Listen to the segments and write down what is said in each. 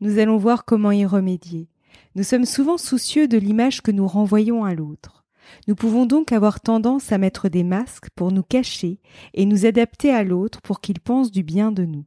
Nous allons voir comment y remédier. Nous sommes souvent soucieux de l'image que nous renvoyons à l'autre. Nous pouvons donc avoir tendance à mettre des masques pour nous cacher et nous adapter à l'autre pour qu'il pense du bien de nous.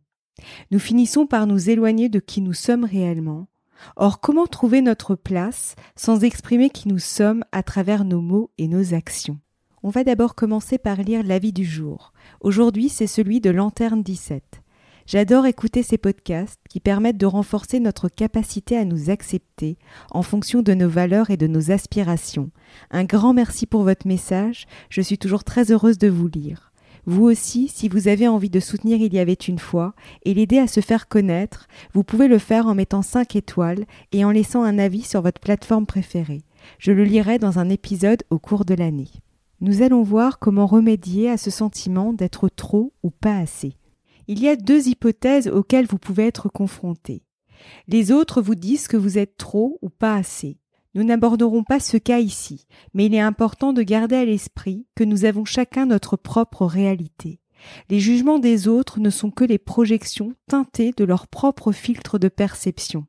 Nous finissons par nous éloigner de qui nous sommes réellement. Or, comment trouver notre place sans exprimer qui nous sommes à travers nos mots et nos actions? On va d'abord commencer par lire l'avis du jour. Aujourd'hui, c'est celui de Lanterne 17. J'adore écouter ces podcasts qui permettent de renforcer notre capacité à nous accepter en fonction de nos valeurs et de nos aspirations. Un grand merci pour votre message, je suis toujours très heureuse de vous lire. Vous aussi, si vous avez envie de soutenir Il y avait une fois et l'aider à se faire connaître, vous pouvez le faire en mettant 5 étoiles et en laissant un avis sur votre plateforme préférée. Je le lirai dans un épisode au cours de l'année. Nous allons voir comment remédier à ce sentiment d'être trop ou pas assez. Il y a deux hypothèses auxquelles vous pouvez être confrontés. Les autres vous disent que vous êtes trop ou pas assez. Nous n'aborderons pas ce cas ici, mais il est important de garder à l'esprit que nous avons chacun notre propre réalité. Les jugements des autres ne sont que les projections teintées de leur propre filtre de perception.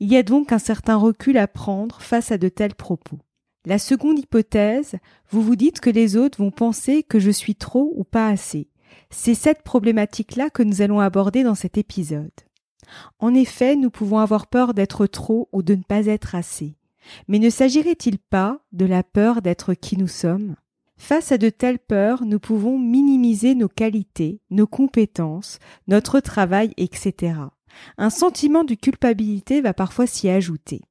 Il y a donc un certain recul à prendre face à de tels propos. La seconde hypothèse, vous vous dites que les autres vont penser que je suis trop ou pas assez. C'est cette problématique-là que nous allons aborder dans cet épisode. En effet, nous pouvons avoir peur d'être trop ou de ne pas être assez. Mais ne s'agirait-il pas de la peur d'être qui nous sommes? Face à de telles peurs, nous pouvons minimiser nos qualités, nos compétences, notre travail, etc. Un sentiment de culpabilité va parfois s'y ajouter.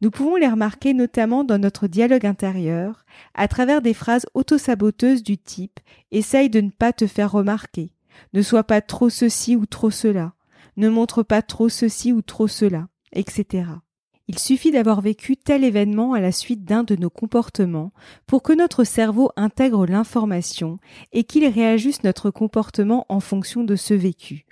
Nous pouvons les remarquer notamment dans notre dialogue intérieur, à travers des phrases autosaboteuses du type Essaye de ne pas te faire remarquer, ne sois pas trop ceci ou trop cela, ne montre pas trop ceci ou trop cela, etc. Il suffit d'avoir vécu tel événement à la suite d'un de nos comportements pour que notre cerveau intègre l'information et qu'il réajuste notre comportement en fonction de ce vécu.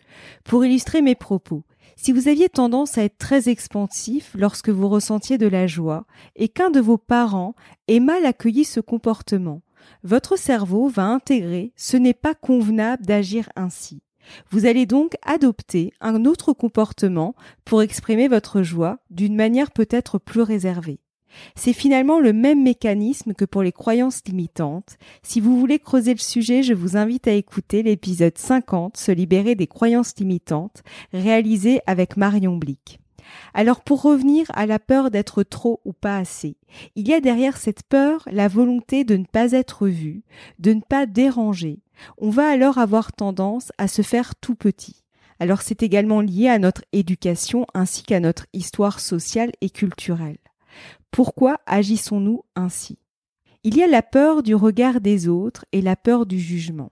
Pour illustrer mes propos, si vous aviez tendance à être très expansif lorsque vous ressentiez de la joie et qu'un de vos parents ait mal accueilli ce comportement, votre cerveau va intégrer ce n'est pas convenable d'agir ainsi. Vous allez donc adopter un autre comportement pour exprimer votre joie d'une manière peut-être plus réservée. C'est finalement le même mécanisme que pour les croyances limitantes. Si vous voulez creuser le sujet, je vous invite à écouter l'épisode 50, Se libérer des croyances limitantes, réalisé avec Marion Blick. Alors pour revenir à la peur d'être trop ou pas assez, il y a derrière cette peur la volonté de ne pas être vu, de ne pas déranger. On va alors avoir tendance à se faire tout petit. Alors c'est également lié à notre éducation ainsi qu'à notre histoire sociale et culturelle. Pourquoi agissons-nous ainsi? Il y a la peur du regard des autres et la peur du jugement.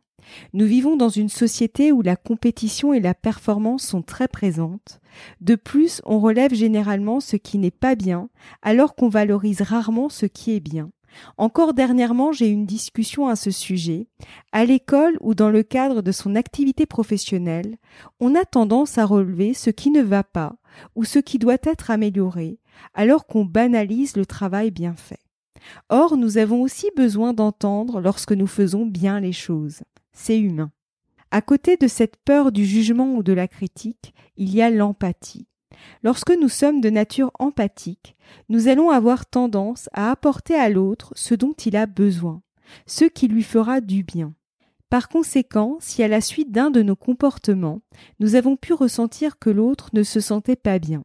Nous vivons dans une société où la compétition et la performance sont très présentes. De plus, on relève généralement ce qui n'est pas bien, alors qu'on valorise rarement ce qui est bien. Encore dernièrement, j'ai eu une discussion à ce sujet. À l'école ou dans le cadre de son activité professionnelle, on a tendance à relever ce qui ne va pas ou ce qui doit être amélioré, alors qu'on banalise le travail bien fait. Or, nous avons aussi besoin d'entendre lorsque nous faisons bien les choses. C'est humain. À côté de cette peur du jugement ou de la critique, il y a l'empathie. Lorsque nous sommes de nature empathique, nous allons avoir tendance à apporter à l'autre ce dont il a besoin, ce qui lui fera du bien. Par conséquent, si à la suite d'un de nos comportements, nous avons pu ressentir que l'autre ne se sentait pas bien,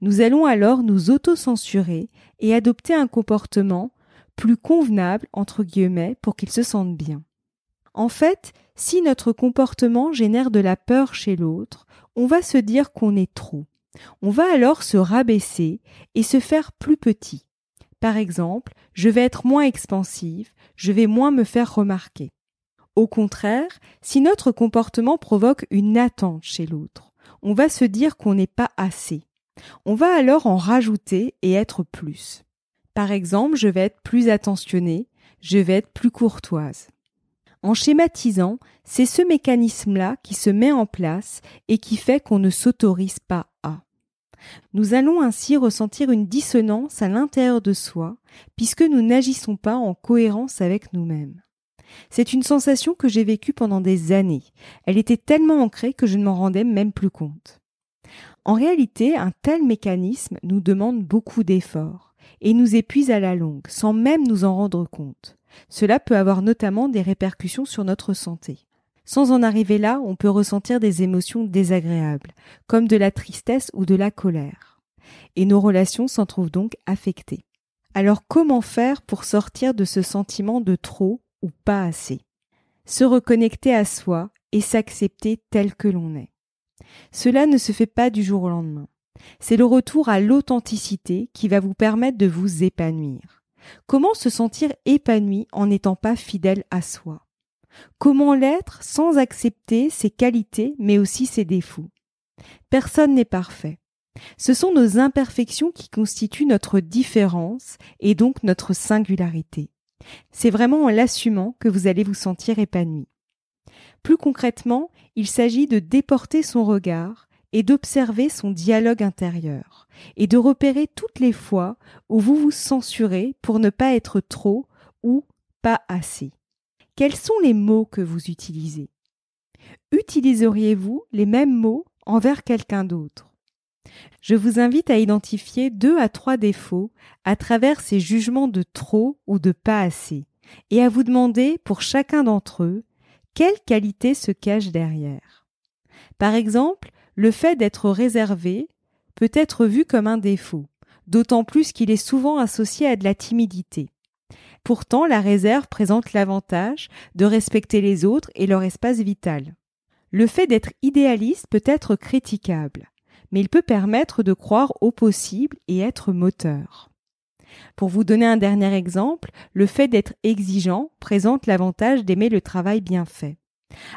nous allons alors nous auto-censurer et adopter un comportement plus convenable, entre guillemets, pour qu'ils se sentent bien. En fait, si notre comportement génère de la peur chez l'autre, on va se dire qu'on est trop. On va alors se rabaisser et se faire plus petit. Par exemple, je vais être moins expansive, je vais moins me faire remarquer. Au contraire, si notre comportement provoque une attente chez l'autre, on va se dire qu'on n'est pas assez. On va alors en rajouter et être plus. Par exemple, je vais être plus attentionnée, je vais être plus courtoise. En schématisant, c'est ce mécanisme-là qui se met en place et qui fait qu'on ne s'autorise pas à. Nous allons ainsi ressentir une dissonance à l'intérieur de soi, puisque nous n'agissons pas en cohérence avec nous-mêmes. C'est une sensation que j'ai vécue pendant des années. Elle était tellement ancrée que je ne m'en rendais même plus compte. En réalité, un tel mécanisme nous demande beaucoup d'efforts et nous épuise à la longue, sans même nous en rendre compte. Cela peut avoir notamment des répercussions sur notre santé. Sans en arriver là, on peut ressentir des émotions désagréables, comme de la tristesse ou de la colère. Et nos relations s'en trouvent donc affectées. Alors comment faire pour sortir de ce sentiment de trop ou pas assez? Se reconnecter à soi et s'accepter tel que l'on est. Cela ne se fait pas du jour au lendemain. C'est le retour à l'authenticité qui va vous permettre de vous épanouir. Comment se sentir épanoui en n'étant pas fidèle à soi? Comment l'être sans accepter ses qualités mais aussi ses défauts? Personne n'est parfait. Ce sont nos imperfections qui constituent notre différence et donc notre singularité. C'est vraiment en l'assumant que vous allez vous sentir épanoui. Plus concrètement, il s'agit de déporter son regard et d'observer son dialogue intérieur, et de repérer toutes les fois où vous vous censurez pour ne pas être trop ou pas assez. Quels sont les mots que vous utilisez? Utiliseriez-vous les mêmes mots envers quelqu'un d'autre? Je vous invite à identifier deux à trois défauts à travers ces jugements de trop ou de pas assez, et à vous demander pour chacun d'entre eux quelle qualité se cache derrière? Par exemple, le fait d'être réservé peut être vu comme un défaut, d'autant plus qu'il est souvent associé à de la timidité. Pourtant, la réserve présente l'avantage de respecter les autres et leur espace vital. Le fait d'être idéaliste peut être critiquable, mais il peut permettre de croire au possible et être moteur. Pour vous donner un dernier exemple, le fait d'être exigeant présente l'avantage d'aimer le travail bien fait.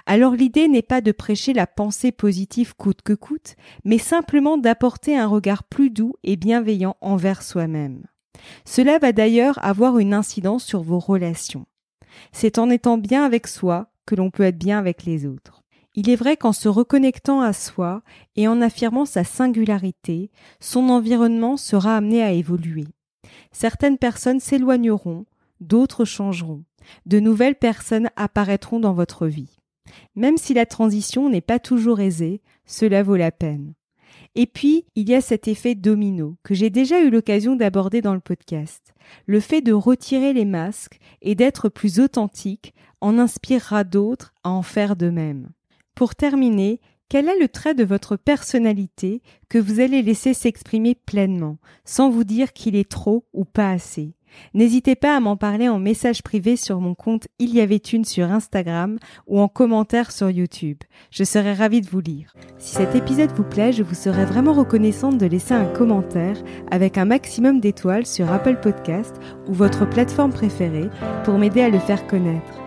Alors l'idée n'est pas de prêcher la pensée positive coûte que coûte, mais simplement d'apporter un regard plus doux et bienveillant envers soi-même. Cela va d'ailleurs avoir une incidence sur vos relations. C'est en étant bien avec soi que l'on peut être bien avec les autres. Il est vrai qu'en se reconnectant à soi et en affirmant sa singularité, son environnement sera amené à évoluer. Certaines personnes s'éloigneront, d'autres changeront, de nouvelles personnes apparaîtront dans votre vie. Même si la transition n'est pas toujours aisée, cela vaut la peine. Et puis, il y a cet effet domino que j'ai déjà eu l'occasion d'aborder dans le podcast. Le fait de retirer les masques et d'être plus authentique en inspirera d'autres à en faire de même. Pour terminer, quel est le trait de votre personnalité que vous allez laisser s'exprimer pleinement, sans vous dire qu'il est trop ou pas assez? N'hésitez pas à m'en parler en message privé sur mon compte Il y avait une sur Instagram ou en commentaire sur YouTube. Je serai ravie de vous lire. Si cet épisode vous plaît, je vous serais vraiment reconnaissante de laisser un commentaire avec un maximum d'étoiles sur Apple Podcast ou votre plateforme préférée pour m'aider à le faire connaître.